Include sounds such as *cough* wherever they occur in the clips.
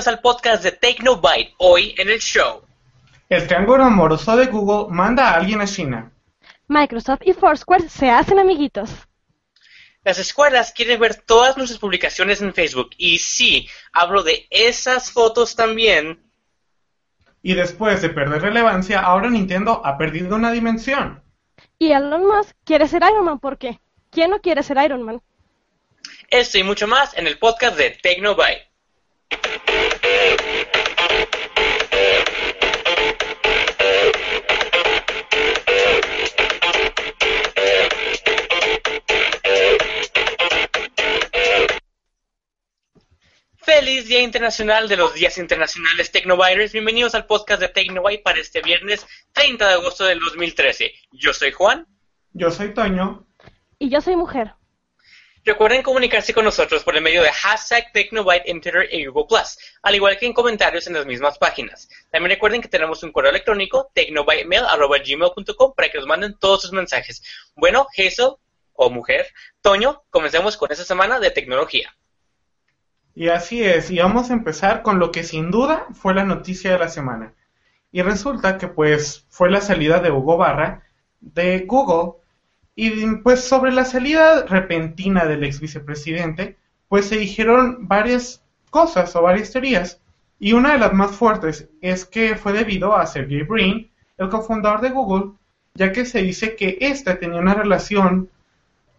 Bienvenidos al podcast de Take No Bite. Hoy en el show. El triángulo amoroso de Google manda a alguien a China. Microsoft y Foursquare se hacen amiguitos. Las escuelas quieren ver todas nuestras publicaciones en Facebook. Y sí, hablo de esas fotos también. Y después de perder relevancia, ahora Nintendo ha perdido una dimensión. Y Elon Musk quiere ser Iron Man. ¿Por qué? ¿Quién no quiere ser Iron Man? Esto y mucho más en el podcast de Take No Bite. Feliz Día Internacional de los Días Internacionales Tecnobyters. Bienvenidos al podcast de Tecnobyte para este viernes 30 de agosto del 2013. Yo soy Juan. Yo soy Toño. Y yo soy mujer. Recuerden comunicarse con nosotros por el medio de hashtag Tecnobyte en y Google+, al igual que en comentarios en las mismas páginas. También recuerden que tenemos un correo electrónico, tecnobytemail.gmail.com, para que nos manden todos sus mensajes. Bueno, Hazel, o mujer, Toño, comencemos con esta semana de tecnología. Y así es, y vamos a empezar con lo que sin duda fue la noticia de la semana. Y resulta que pues fue la salida de Hugo Barra de Google. Y pues sobre la salida repentina del ex vicepresidente, pues se dijeron varias cosas o varias teorías. Y una de las más fuertes es que fue debido a Sergey Brin, el cofundador de Google, ya que se dice que ésta tenía una relación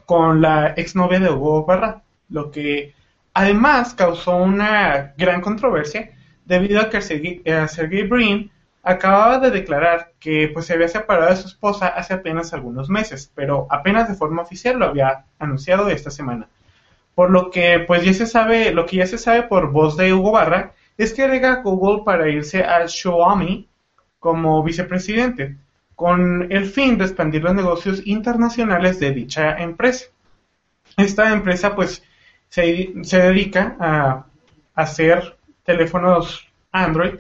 con la exnovia de Hugo Barra, lo que Además, causó una gran controversia debido a que Sergey, Brin acababa de declarar que pues, se había separado de su esposa hace apenas algunos meses, pero apenas de forma oficial lo había anunciado esta semana. Por lo que pues ya se sabe, lo que ya se sabe por voz de Hugo Barra es que alega Google para irse a Xiaomi como vicepresidente, con el fin de expandir los negocios internacionales de dicha empresa. Esta empresa pues se, dedica a hacer teléfonos Android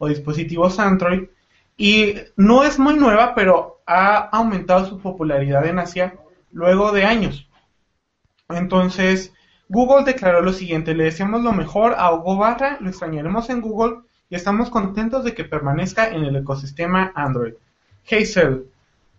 o dispositivos Android y no es muy nueva, pero ha aumentado su popularidad en Asia luego de años. Entonces, Google declaró lo siguiente, le deseamos lo mejor a Hugo Barra, lo extrañaremos en Google y estamos contentos de que permanezca en el ecosistema Android. Hazel,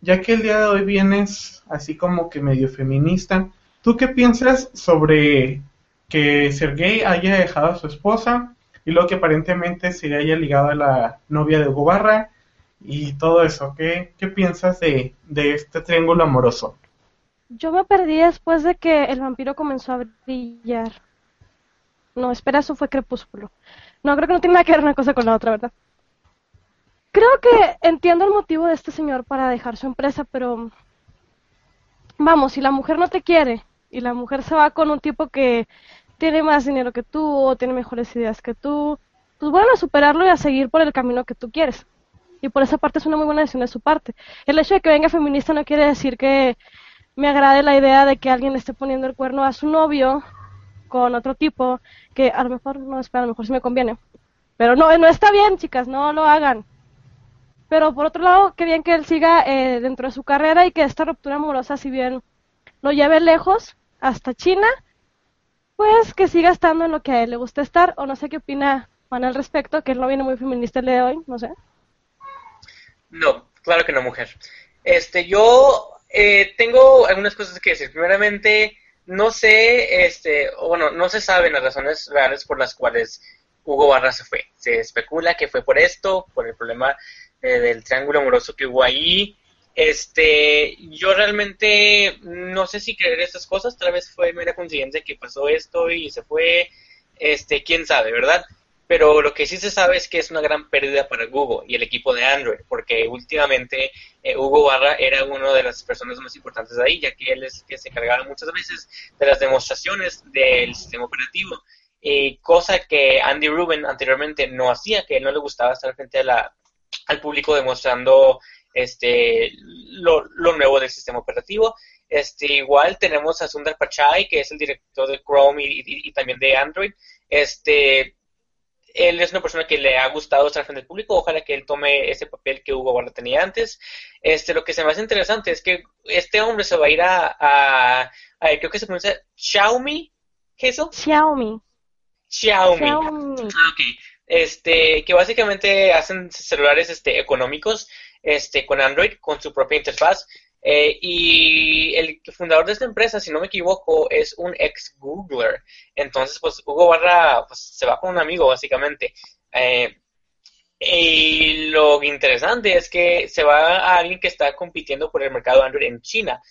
ya que el día de hoy vienes así como que medio feminista, ¿Tú qué piensas sobre que Sergey haya dejado a su esposa y luego que aparentemente se haya ligado a la novia de Hugo Barra y todo eso? ¿Qué, qué piensas de, de este triángulo amoroso? Yo me perdí después de que el vampiro comenzó a brillar. No, espera, eso fue crepúsculo. No, creo que no tiene nada que ver una cosa con la otra, ¿verdad? Creo que entiendo el motivo de este señor para dejar su empresa, pero vamos, si la mujer no te quiere y la mujer se va con un tipo que tiene más dinero que tú o tiene mejores ideas que tú, pues bueno, a superarlo y a seguir por el camino que tú quieres. Y por esa parte es una muy buena decisión de su parte. El hecho de que venga feminista no quiere decir que me agrade la idea de que alguien esté poniendo el cuerno a su novio con otro tipo, que a lo mejor, no, espera, a lo mejor sí me conviene. Pero no, no está bien, chicas, no lo hagan. Pero por otro lado, qué bien que él siga eh, dentro de su carrera y que esta ruptura amorosa, si bien lo lleve lejos, hasta China, pues que siga estando en lo que a él le gusta estar, o no sé qué opina Juan al respecto, que él no viene muy feminista el día de hoy, no sé. No, claro que no, mujer. Este, yo eh, tengo algunas cosas que decir. Primeramente, no sé, este, bueno, no se saben las razones reales por las cuales Hugo Barra se fue. Se especula que fue por esto, por el problema eh, del triángulo amoroso que hubo ahí, este, yo realmente no sé si creer estas cosas, tal vez fue mera coincidencia que pasó esto y se fue, este, quién sabe, ¿verdad? Pero lo que sí se sabe es que es una gran pérdida para Google y el equipo de Android, porque últimamente eh, Hugo Barra era una de las personas más importantes ahí, ya que él es que se encargaba muchas veces de las demostraciones del sistema operativo, eh, cosa que Andy Rubin anteriormente no hacía, que no le gustaba estar frente a la, al público demostrando este, lo, nuevo del sistema operativo. Este, igual tenemos a Sundar Pichai, que es el director de Chrome y, también de Android. Este, él es una persona que le ha gustado estar frente al público. Ojalá que él tome ese papel que Hugo Barra tenía antes. Este, lo que se me hace interesante es que este hombre se va a ir a, a, creo que se pronuncia Xiaomi, ¿eso? Xiaomi. Xiaomi. Xiaomi. Ah, ok. Este, que básicamente hacen celulares este, económicos este, con Android, con su propia interfaz. Eh, y el fundador de esta empresa, si no me equivoco, es un ex Googler. Entonces, pues Hugo Barra pues, se va con un amigo, básicamente. Eh, y lo interesante es que se va a alguien que está compitiendo por el mercado Android en China.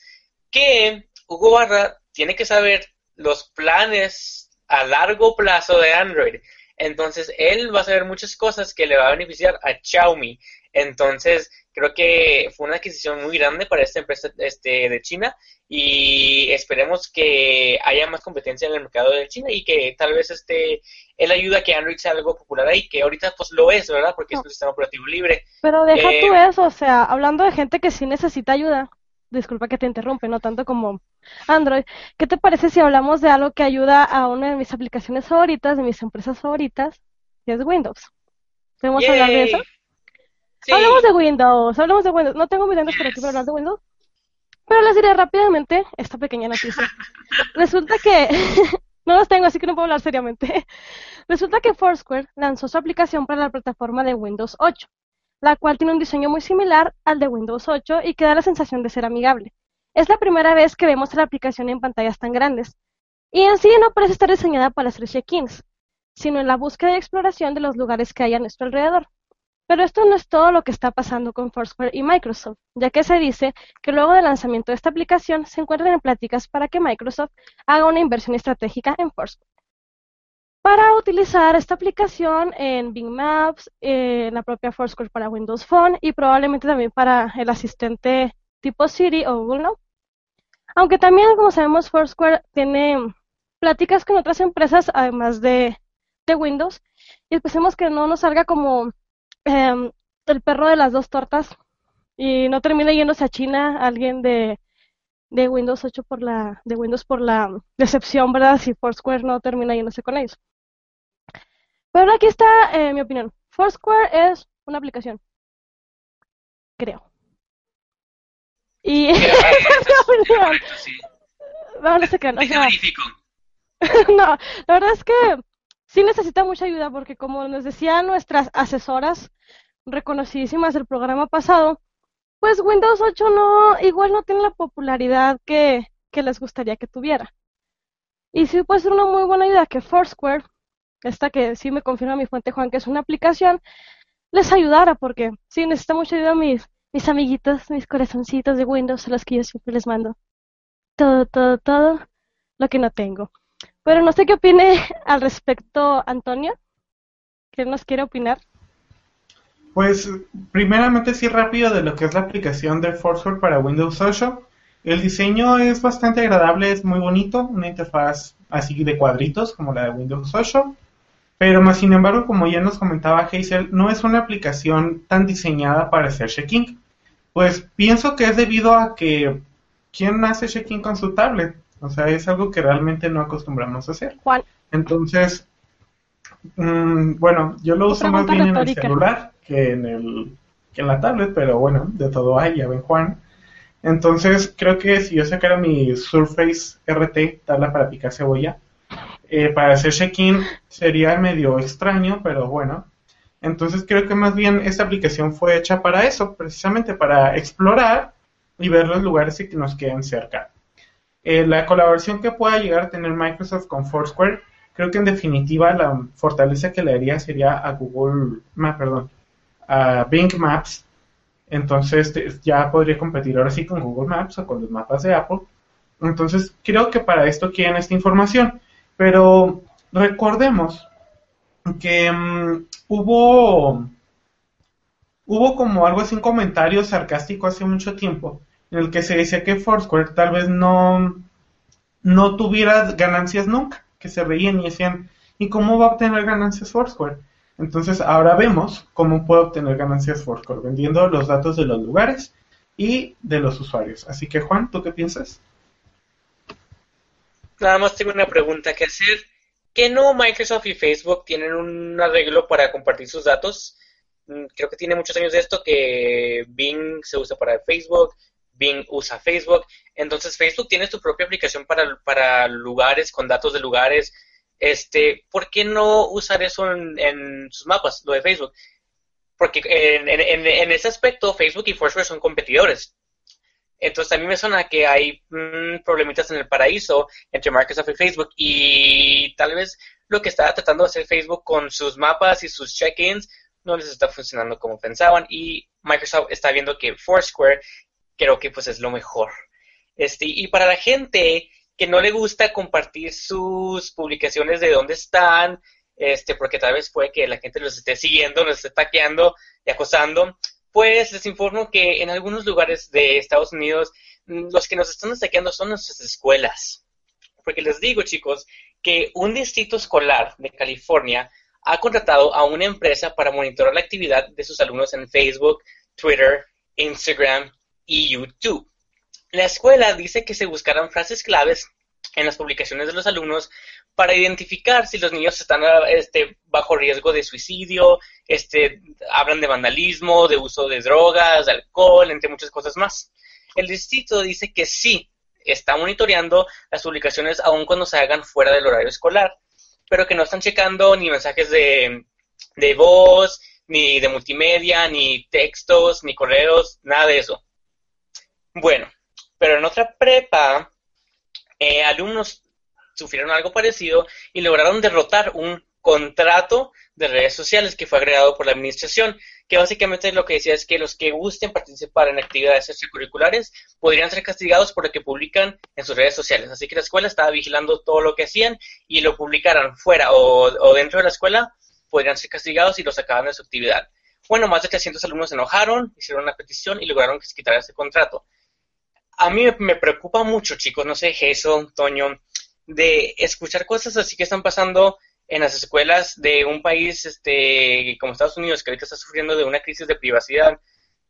Que Hugo Barra tiene que saber los planes a largo plazo de Android. Entonces, él va a saber muchas cosas que le va a beneficiar a Xiaomi. Entonces, creo que fue una adquisición muy grande para esta empresa este, de China y esperemos que haya más competencia en el mercado de China y que tal vez este él ayuda a que Android sea algo popular ahí, que ahorita pues lo es, ¿verdad? Porque es un sistema operativo libre. Pero deja Eh, tú eso, o sea, hablando de gente que sí necesita ayuda, disculpa que te interrumpe, no tanto como Android, ¿qué te parece si hablamos de algo que ayuda a una de mis aplicaciones favoritas, de mis empresas favoritas, que es Windows? ¿Podemos hablar de eso? Sí. Hablemos de Windows, hablemos de Windows. No tengo mis lentes por aquí para hablar de Windows, pero les diré rápidamente esta pequeña noticia. *laughs* Resulta que, *laughs* no los tengo, así que no puedo hablar seriamente. *laughs* Resulta que Foursquare lanzó su aplicación para la plataforma de Windows 8, la cual tiene un diseño muy similar al de Windows 8 y que da la sensación de ser amigable. Es la primera vez que vemos la aplicación en pantallas tan grandes. Y en sí no parece estar diseñada para hacer check-ins, sino en la búsqueda y exploración de los lugares que hay a nuestro alrededor. Pero esto no es todo lo que está pasando con Foursquare y Microsoft, ya que se dice que luego del lanzamiento de esta aplicación se encuentran en pláticas para que Microsoft haga una inversión estratégica en Foursquare. Para utilizar esta aplicación en Bing Maps, en la propia Foursquare para Windows Phone y probablemente también para el asistente tipo Siri o Google. Aunque también, como sabemos, Foursquare tiene pláticas con otras empresas además de, de Windows y esperemos que no nos salga como em, el perro de las dos tortas y no termine yéndose a China alguien de, de Windows 8 por la de Windows por la decepción, ¿verdad? Si Foursquare no termina yéndose con ellos. Pero aquí está eh, mi opinión. Foursquare es una aplicación. Creo. Y Mira, *laughs* es mi *laughs* opinión. correcto, sí. No, no sea, verifico. *laughs* no, la verdad es que sí necesita mucha ayuda porque como nos decían nuestras asesoras reconocidísimas del programa pasado, pues Windows 8 no, igual no tiene la popularidad que, que les gustaría que tuviera. Y sí puede ser una muy buena idea que Foursquare, esta que sí me confirma mi fuente Juan que es una aplicación, les ayudara porque sí necesita mucha ayuda mis, mis amiguitos, mis corazoncitos de Windows a los que yo siempre les mando todo, todo, todo lo que no tengo. Pero no sé qué opine *laughs* al respecto Antonio. ¿Qué nos quiere opinar? Pues, primeramente, sí, rápido de lo que es la aplicación de Foursquare para Windows 8. El diseño es bastante agradable, es muy bonito, una interfaz así de cuadritos como la de Windows 8. Pero más sin embargo, como ya nos comentaba Hazel, no es una aplicación tan diseñada para hacer check-in. Pues pienso que es debido a que ¿quién hace check-in con su tablet? O sea, es algo que realmente no acostumbramos a hacer. Juan, Entonces, mm, bueno, yo lo uso más bien en el celular que en el que en la tablet, pero bueno, de todo hay, ya ven Juan. Entonces, creo que si yo sacara mi Surface RT, tabla para picar cebolla, eh, para hacer check-in sería medio extraño, pero bueno. Entonces, creo que más bien esta aplicación fue hecha para eso, precisamente para explorar y ver los lugares que nos queden cerca. Eh, la colaboración que pueda llegar a tener Microsoft con Foursquare, creo que en definitiva la fortaleza que le daría sería a Google, Ma- perdón, a Bing Maps. Entonces ya podría competir ahora sí con Google Maps o con los mapas de Apple. Entonces creo que para esto quieren esta información. Pero recordemos que mm, hubo hubo como algo así un comentario sarcástico hace mucho tiempo en el que se decía que Foursquare tal vez no, no tuviera ganancias nunca, que se reían y decían, ¿y cómo va a obtener ganancias Foursquare? Entonces ahora vemos cómo puede obtener ganancias Foursquare, vendiendo los datos de los lugares y de los usuarios. Así que Juan, ¿tú qué piensas? Nada más tengo una pregunta que hacer. ¿Que no Microsoft y Facebook tienen un arreglo para compartir sus datos? Mm, Creo que tiene muchos años de esto que Bing se usa para Facebook, Bing usa Facebook. Entonces Facebook tiene su propia aplicación para, para lugares, con datos de lugares. este, ¿por qué no usar eso en, sus mapas, lo de Facebook? Porque en, en, ese aspecto Facebook y Foursquare son competidores. Entonces a mí me suena que hay mm, problemitas en el paraíso entre Microsoft y Facebook y tal vez lo que estaba tratando de hacer Facebook con sus mapas y sus check-ins no les está funcionando como pensaban y Microsoft está viendo que Foursquare creo que pues es lo mejor. Este, y para la gente que no le gusta compartir sus publicaciones de dónde están, este, porque tal vez puede que la gente los esté siguiendo, los esté taqueando y acosando, pues les informo que en algunos lugares de Estados Unidos mm, los que nos están ataqueando son nuestras escuelas. Porque les digo, chicos, que un distrito escolar de California ha contratado a una empresa para monitorar la actividad de sus alumnos en Facebook, Twitter, Instagram y YouTube. La escuela dice que se buscarán frases claves en las publicaciones de los alumnos para identificar si los niños están este, bajo riesgo de suicidio, este, hablan de vandalismo, de uso de drogas, de alcohol, entre muchas cosas más. El distrito dice que sí, está monitoreando las publicaciones aun cuando se hagan fuera del horario escolar, pero que no están checando ni mensajes de, de voz, ni de multimedia, ni textos, ni correos, nada de eso. Bueno, pero en otra prepa, eh, alumnos sufrieron algo parecido y lograron derrotar un contrato de redes sociales que fue agregado por la administración, que básicamente lo que decía es que los que gusten participar en actividades extracurriculares podrían ser castigados por lo que publican en sus redes sociales. Así que la escuela estaba vigilando todo lo que hacían y lo publicaran fuera o, dentro de la escuela, podrían ser castigados y lo sacaban de su actividad. Bueno, más de 300 alumnos se enojaron, hicieron una petición y lograron que se quitara ese contrato. A mí me preocupa mucho, chicos, no sé, Jason, Toño, de escuchar cosas así que están pasando en las escuelas de un país este, como Estados Unidos, que ahorita está sufriendo de una crisis de privacidad,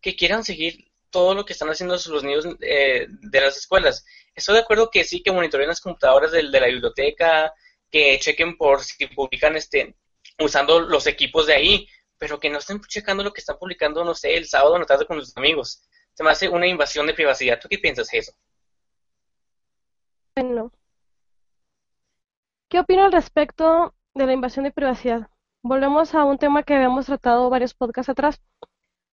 que quieran seguir todo lo que están haciendo los niños eh, de las escuelas. Estoy de acuerdo que sí, que monitoreen las computadoras de, de, la biblioteca, que chequen por si publican este, usando los equipos de ahí, pero que no estén checando lo que están publicando, no sé, el sábado en la tarde con los amigos. Se me hace una invasión de privacidad. ¿Tú qué piensas, eso? Bueno, ¿Qué opino al respecto de la invasión de privacidad? Volvemos a un tema que habíamos tratado varios podcasts atrás.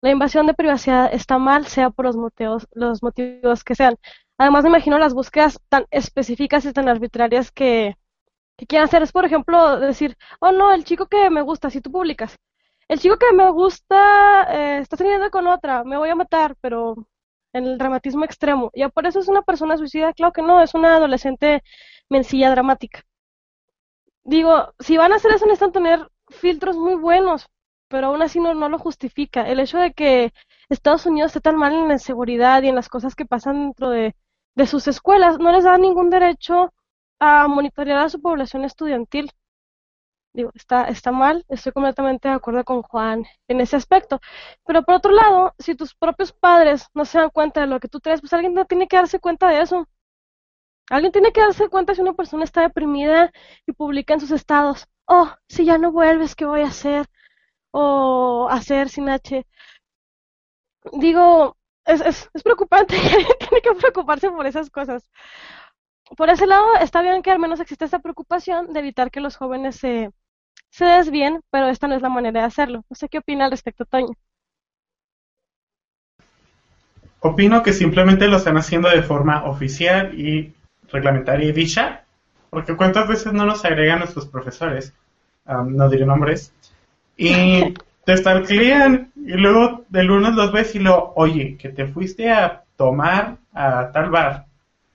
La invasión de privacidad está mal, sea por los motivos, los motivos que sean. Además, me imagino las búsquedas tan específicas y tan arbitrarias que, que quieren hacer. Es, por ejemplo, decir, oh no, el chico que me gusta, si tú publicas, el chico que me gusta eh, está saliendo con otra, me voy a matar, pero en el dramatismo extremo. ¿Ya por eso es una persona suicida? Claro que no, es una adolescente mencilla dramática digo, si van a hacer eso necesitan tener filtros muy buenos, pero aún así no, no lo justifica. El hecho de que Estados Unidos esté tan mal en la seguridad y en las cosas que pasan dentro de, de sus escuelas no les da ningún derecho a monitorear a su población estudiantil. Digo, está, está mal, estoy completamente de acuerdo con Juan en ese aspecto. Pero por otro lado, si tus propios padres no se dan cuenta de lo que tú traes, pues alguien no tiene que darse cuenta de eso. Alguien tiene que darse cuenta si una persona está deprimida y publica en sus estados, oh, si ya no vuelves, ¿qué voy a hacer? O hacer sin H. Digo, es, es, es preocupante, *laughs* tiene que preocuparse por esas cosas. Por ese lado, está bien que al menos existe esa preocupación de evitar que los jóvenes se, se desvíen, pero esta no es la manera de hacerlo. No sé qué opina al respecto, Toño. Opino que simplemente lo están haciendo de forma oficial y reglamentaria y dicha, porque cuántas veces no nos agregan nuestros profesores, no diré nombres, y *laughs* te estalclean y luego de lunes los ves y lo, oye, que te fuiste a tomar a tal bar,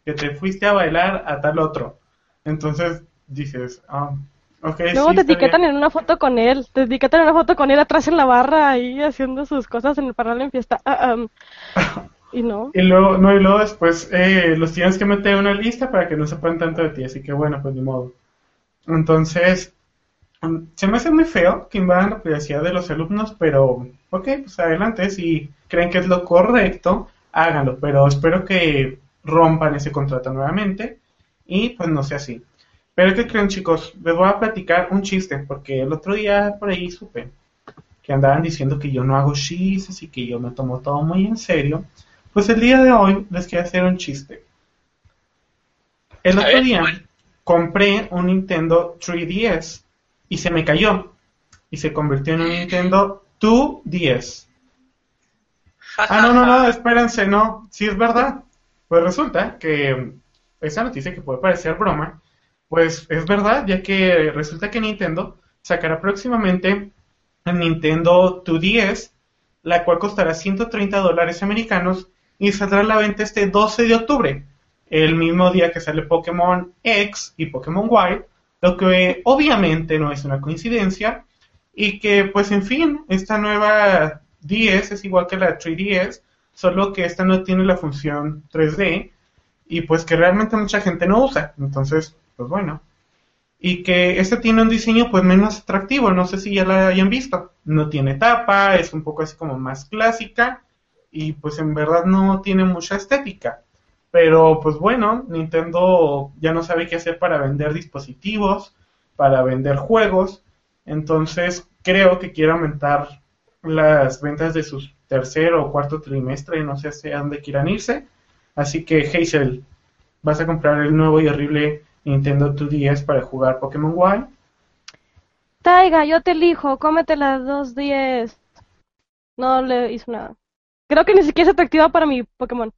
que te fuiste a bailar a tal otro. Entonces dices, ah, ok. Luego te etiquetan en una foto con él, te etiquetan en una foto con él atrás en la barra ahí haciendo sus cosas en el parral en fiesta. Ah, *laughs* Y no. Y luego, no, y luego después eh, los tienes que meter en una lista para que no sepan tanto de ti, así que bueno, pues ni modo. Entonces, mm, se me hace muy feo que invadan la privacidad de los alumnos, pero ok, pues adelante, si creen que es lo correcto, háganlo, pero espero que rompan ese contrato nuevamente y pues no sea así. Pero ¿qué creen chicos? Les voy a platicar un chiste, porque el otro día por ahí supe que andaban diciendo que yo no hago chistes y que yo me tomo todo muy en serio. Pues el día de hoy les quiero hacer un chiste. El otro día compré un Nintendo 3DS y se me cayó y se convirtió en un Nintendo 2DS. Ah, no, no, no, espérense, no, sí es verdad. Pues resulta que esa noticia que puede parecer broma, pues es verdad, ya que resulta que Nintendo sacará próximamente el Nintendo 2DS, la cual costará 130 dólares americanos y saldrá a la venta este 12 de octubre, el mismo día que sale Pokémon X y Pokémon Y, lo que obviamente no es una coincidencia y que pues en fin, esta nueva 10 es igual que la 3DS, solo que esta no tiene la función 3D y pues que realmente mucha gente no usa. Entonces, pues bueno. Y que este tiene un diseño pues menos atractivo, no sé si ya la hayan visto. No tiene tapa, es un poco así como más clásica y pues en verdad no tiene mucha estética. Pero pues bueno, Nintendo ya no sabe qué hacer para vender dispositivos, para vender juegos. Entonces creo que quiere aumentar las ventas de su tercer o cuarto trimestre, no sé hacia dónde quieran irse. Así que Hazel, ¿vas a comprar el nuevo y horrible Nintendo 2DS para jugar Pokémon Y? Taiga, yo te elijo, cómete las 2DS. No le hizo nada. Creo que ni siquiera es atractiva para mi Pokémon.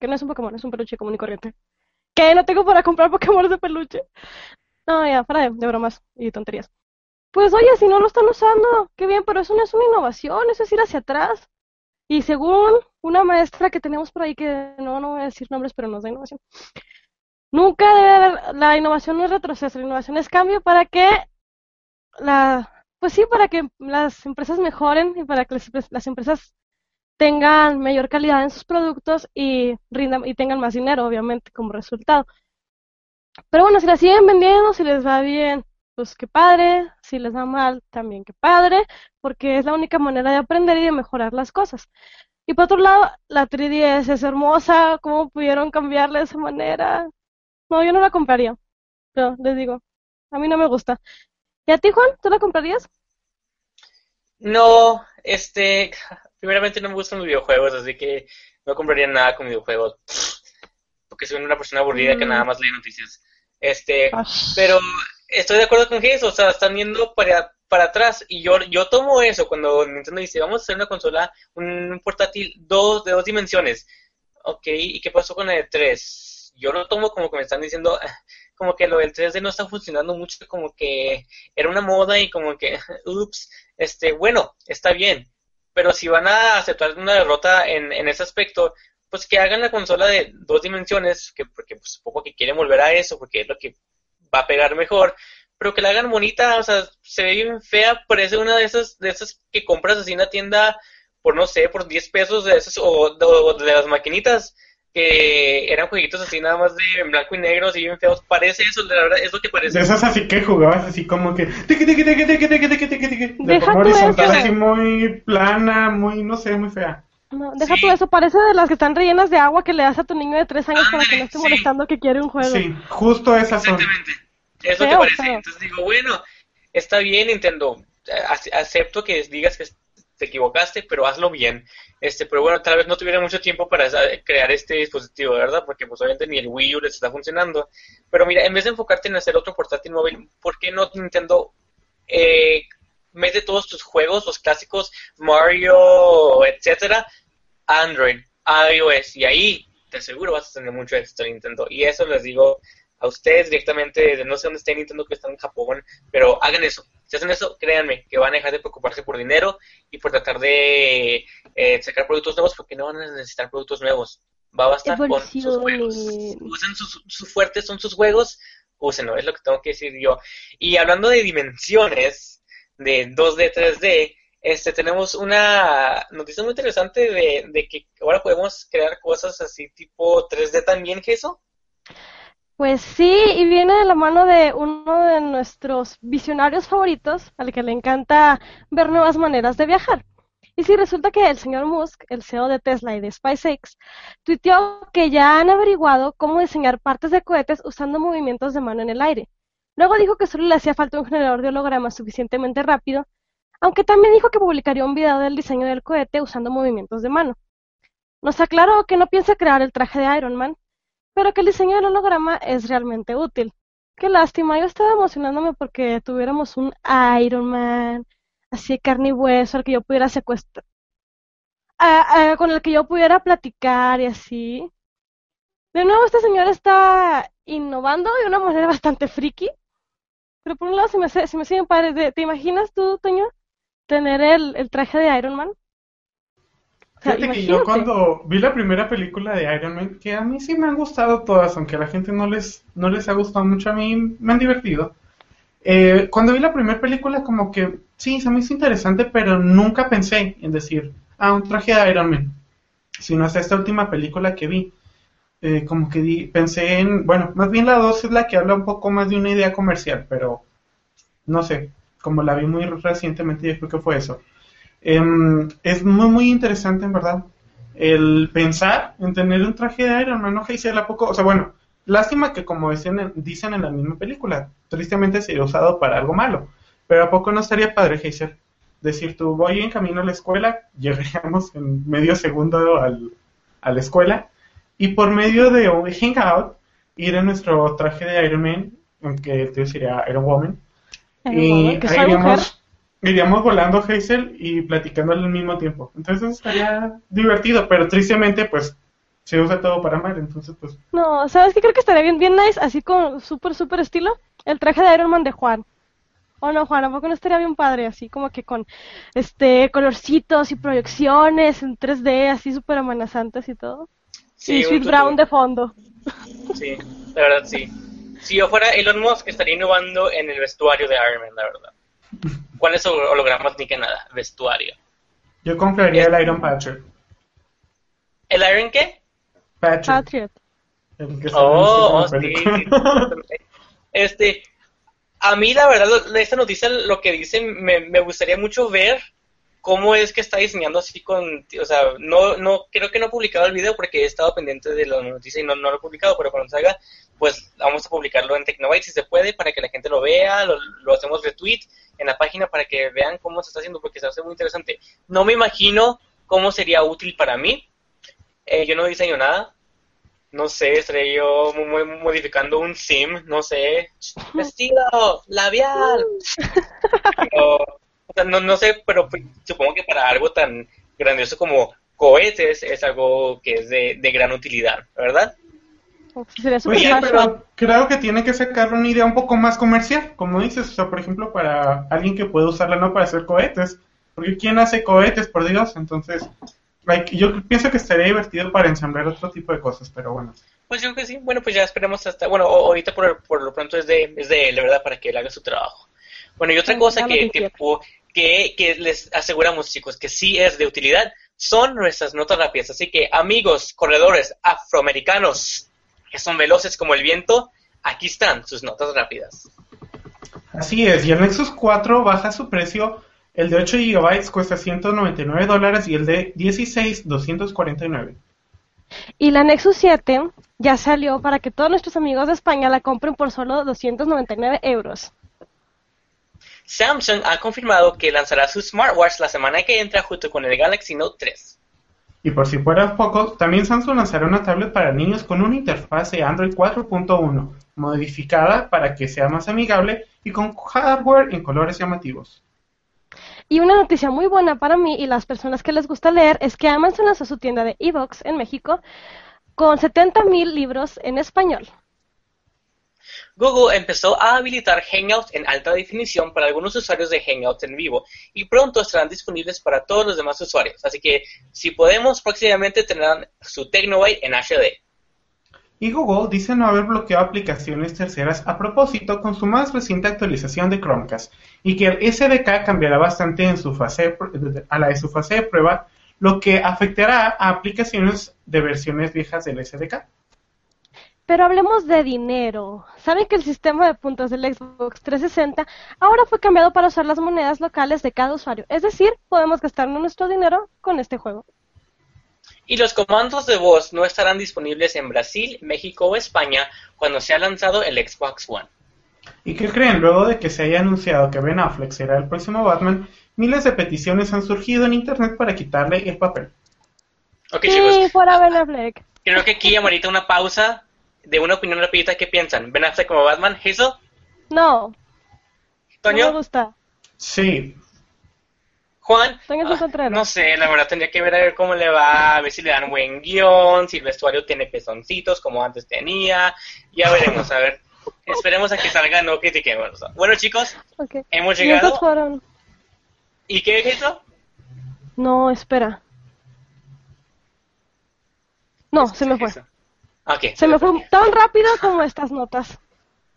Que no es un Pokémon, es un peluche común y corriente. Que no tengo para comprar Pokémon de peluche. No, ya, para de bromas y tonterías. Pues oye, si no lo están usando, qué bien, pero eso no es una innovación, eso es ir hacia atrás. Y según una maestra que tenemos por ahí, que no, no voy a decir nombres, pero nos da innovación, nunca debe haber, la innovación no es retroceso, la innovación es cambio para que la, pues sí, para que las empresas mejoren y para que las, empresas tengan mayor calidad en sus productos y rindan y tengan más dinero, obviamente, como resultado. Pero bueno, si la siguen vendiendo, si les va bien, pues qué padre, si les va mal, también qué padre, porque es la única manera de aprender y de mejorar las cosas. Y por otro lado, la 3DS es hermosa, ¿cómo pudieron cambiarla de esa manera? No, yo no la compraría, pero les digo, a mí no me gusta. ¿Y a ti, Juan? ¿Tú la comprarías? No, este, primeramente no me gustan los videojuegos, así que no compraría nada con videojuegos, porque soy una persona aburrida que nada mm. más lee noticias. Este, pero estoy de acuerdo con eso, o sea, están yendo para, para atrás y yo, yo tomo eso cuando Nintendo dice, vamos a hacer una consola, un portátil dos, de dos dimensiones. Ok, ¿y qué pasó con el 3? Yo lo tomo como que me están diciendo, *laughs* como que lo del 3D no está funcionando mucho, como que era una moda y como que, *laughs* ups, este, bueno, está bien, pero si van a aceptar una derrota en, en ese aspecto, pues que hagan la consola de dos dimensiones, que porque pues poco que quieren volver a eso, porque es lo que va a pegar mejor, pero que la hagan bonita, o sea, se ve bien fea, parece una de esas, de esas que compras así en la tienda por no sé, por 10 pesos de esas, o, de, las maquinitas que eran jueguitos así nada más de blanco y negro, así bien feos. Parece eso, la verdad, es lo que parece. De esas así que jugabas así como que. De horizontal, así muy plana, muy, no sé, muy fea. No, deja todo eso, parece de las que están rellenas de agua que le das a tu niño de tres años para que no esté molestando que quiere un juego. Sí, justo esas son. Exactamente. Eso te parece. Entonces digo, bueno, está bien Nintendo, acepto que digas que te equivocaste, pero hazlo bien. Este, pero bueno, tal vez no tuviera mucho tiempo para crear este dispositivo, ¿verdad? Porque pues obviamente ni el Wii U les está funcionando. Pero mira, en vez de enfocarte en hacer otro portátil móvil, ¿por qué no Nintendo eh, mete todos tus juegos, los clásicos, Mario, etcétera, Android, iOS, y ahí te aseguro vas a tener mucho éxito en Nintendo. Y eso les digo a ustedes directamente, no sé dónde está Nintendo, que está en Japón, pero hagan eso. Si hacen eso, créanme que van a dejar de preocuparse por dinero y por tratar de eh, sacar productos nuevos, porque no van a necesitar productos nuevos. Va a bastar con sus juegos. Usen sus, sus fuertes, son sus juegos, úsenlo, es lo que tengo que decir yo. Y hablando de dimensiones, de 2D, 3D, este, tenemos una noticia muy interesante de, que ahora podemos crear cosas así tipo 3D también, eso? Pues sí, y viene de la mano de uno de nuestros visionarios favoritos, al que le encanta ver nuevas maneras de viajar. Y sí, resulta que el señor Musk, el CEO de Tesla y de SpaceX, tuiteó que ya han averiguado cómo diseñar partes de cohetes usando movimientos de mano en el aire. Luego dijo que solo le hacía falta un generador de hologramas suficientemente rápido aunque también dijo que publicaría un video del diseño del cohete usando movimientos de mano. Nos aclaró que no piensa crear el traje de Iron Man, pero que el diseño del holograma es realmente útil. Qué lástima, yo estaba emocionándome porque tuviéramos un Iron Man, así carne y hueso, al que yo pudiera secuestrar, a- a- con el que yo pudiera platicar y así. De nuevo, este señor está innovando de una manera bastante friki, pero por un lado se me se me hace bien padre. De- ¿Te imaginas tú, Toño, tener el, el traje de Iron Man? O sea, Fíjate que yo imagínate. cuando vi la primera película de Iron Man, que a mí sí me han gustado todas, aunque a la gente no les, no les ha gustado mucho, a mí me han divertido. Eh, cuando vi la primera película, como que sí, se me hizo interesante, pero nunca pensé en decir, ah, un traje de Iron Man, sino hasta esta última película que vi. Eh, como que di- pensé en, bueno, más bien la 2 es la que habla un poco más de una idea comercial, pero no sé, como la vi muy recientemente, yo creo que fue eso. Em, es muy, muy interesante, en verdad, el pensar en tener un traje de Iron Man, ¿no? Hazel, ¿a poco? O sea, bueno, lástima que como dicen en, dicen en la misma película, tristemente sería usado para algo malo, pero ¿a poco no estaría padre, Hazel? Decir tú, voy en camino a la escuela, llegaríamos en medio segundo al, a la escuela, y por medio de un hangout, ir en nuestro traje de Iron Man, aunque el tío sería Iron Woman, Iron y iríamos volando Hazel y platicando al mismo tiempo. Entonces estaría divertido, pero tristemente pues se usa todo para mal, entonces pues No, ¿sabes qué? Creo que estaría bien, bien nice, así con súper, súper estilo, el traje de Iron Man de Juan. ¿O no, Juan? ¿A poco no estaría bien padre? Así como que con, este, colorcitos y proyecciones en 3D, así súper amenazantes y todo. Sí, y Sweet. Brown de fondo. Sí, la verdad sí. Si yo fuera Elon Musk, estaría innovando en el vestuario de Iron Man, la verdad. ¿Cuáles hologramas ni que nada? Vestuario. yo compraría el Iron Patcher. ¿El Iron qué? Patriot. el que sale Oh, en sí. Este, a mí la verdad, lo- esta noticia, lo que dice, me, me gustaría mucho ver cómo es que está diseñando así con, o sea, no, no, creo que no he publicado el video porque he estado pendiente de la noticia y no, no lo he publicado, pero cuando salga, pues vamos a publicarlo en Tecnobyte si se puede, para que la gente lo vea, lo, lo hacemos retweet en la página para que vean cómo se está haciendo, porque se hace muy interesante. No me imagino cómo sería útil para mí, Eh, yo no diseño nada, no sé, estaría yo mu- mu- modificando un sim, no sé, *laughs* vestido, labial. Pero, o sea, no, no sé, pero pues, supongo que para algo tan grandioso como cohetes es algo que es de, de gran utilidad, ¿verdad? Fashion. pero creo que tiene que sacar una idea un poco más comercial, como dices, o sea, por ejemplo, para alguien que puede usarla no para hacer cohetes, porque ¿quién hace cohetes, por Dios? Entonces, like, yo pienso que estaría divertido para ensamblar otro tipo de cosas, pero bueno. Pues yo creo que sí, bueno, pues ya esperemos hasta, bueno, ahorita por, por lo pronto es de, es de él, ¿verdad? Para que él haga su trabajo. Bueno, y otra Sí, cosa que, que, que les aseguramos, chicos, que sí es de utilidad, son nuestras notas rápidas. Así que, amigos, corredores afroamericanos, que son veloces como el viento, aquí están sus notas rápidas. Así es, y el Nexus 4 baja su precio, el de 8 GB cuesta 199 dólares y el de 16, 249. Y la Nexus 7 ya salió para que todos nuestros amigos de España la compren por solo 299 euros. Samsung ha confirmado que lanzará su smartwatch la semana que entra junto con el Galaxy Note 3. Y por si fuera poco, también Samsung lanzará una tablet para niños con una interfaz de Android 4.1, modificada para que sea más amigable y con hardware en colores llamativos. Y una noticia muy buena para mí y las personas que les gusta leer es que Amazon lanzó su tienda de ebooks en México con 70.000 libros en español. Google empezó a habilitar Hangouts en alta definición para algunos usuarios de Hangouts en vivo y pronto estarán disponibles para todos los demás usuarios. Así que si podemos, próximamente tendrán su Tecnobyte en HD. Y Google dice no haber bloqueado aplicaciones terceras a propósito con su más reciente actualización de Chromecast y que el SDK cambiará bastante en su fase a la de su fase de prueba, lo que afectará a aplicaciones de versiones viejas del SDK. Pero hablemos de dinero. ¿Saben que el sistema de puntos del Xbox 360 ahora fue cambiado para usar las monedas locales de cada usuario? Es decir, podemos gastarnos nuestro dinero con este juego. Y los comandos de voz no estarán disponibles en Brasil, México o España cuando sea lanzado el Xbox One. ¿Y qué creen? Luego de que se haya anunciado que Ben Affleck será el próximo Batman, miles de peticiones han surgido en internet para quitarle el papel. Ok Sí, chicos, fuera Ben Affleck. creo que aquí amerita una pausa de una opinión rapidita, ¿qué piensan? ¿Ben Affleck como Batman? ¿Hazel? No, ¿Toño? no me gusta. Sí, Juan, ah, no sé, la verdad tendría que ver a ver cómo le va, a ver si le dan buen guion, si el vestuario tiene pezoncitos como antes tenía, ya veremos, a ver. *laughs* Esperemos a que salga, no critiquemos. Bueno chicos, hemos ¿Y llegado. fueron? ¿Y qué es eso? No, espera. No, se me fue. Ok. Se me fue tan rápido como estas notas.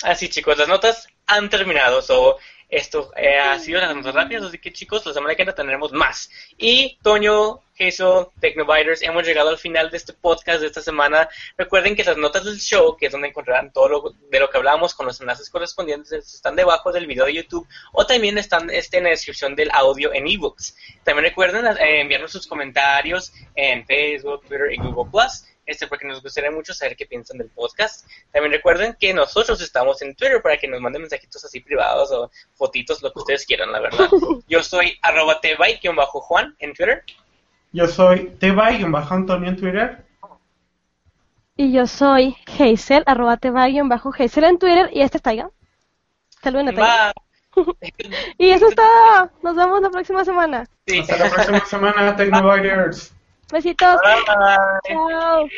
Así chicos, las notas han terminado. So, esto eh, ha sido las notas rápidas, así que chicos, la semana que viene tendremos más. Y Toño, Hazel, Technobiters, hemos llegado al final de este podcast de esta semana. Recuerden que las notas del show, que es donde encontrarán todo lo de lo que hablamos con los enlaces correspondientes, están debajo del video de YouTube o también están este, en la descripción del audio en ebooks. También recuerden eh, enviarnos sus comentarios en Facebook, Twitter y Google Plus este porque nos gustaría mucho saber qué piensan del podcast. También recuerden que nosotros estamos en Twitter para que nos manden mensajitos así privados o fotitos, lo que ustedes quieran, la verdad. *laughs* Yo soy arroba bajo juan en Twitter. yo soy bajo Antonio en Twitter. Y yo soy Hazel, arroba bajo Hazel en Twitter. Y este es Taiga. Saluden a Taiga. Y eso es todo. Nos vemos la próxima semana. Sí. Hasta la próxima semana, *laughs* Technobyters. Besitos. Chao.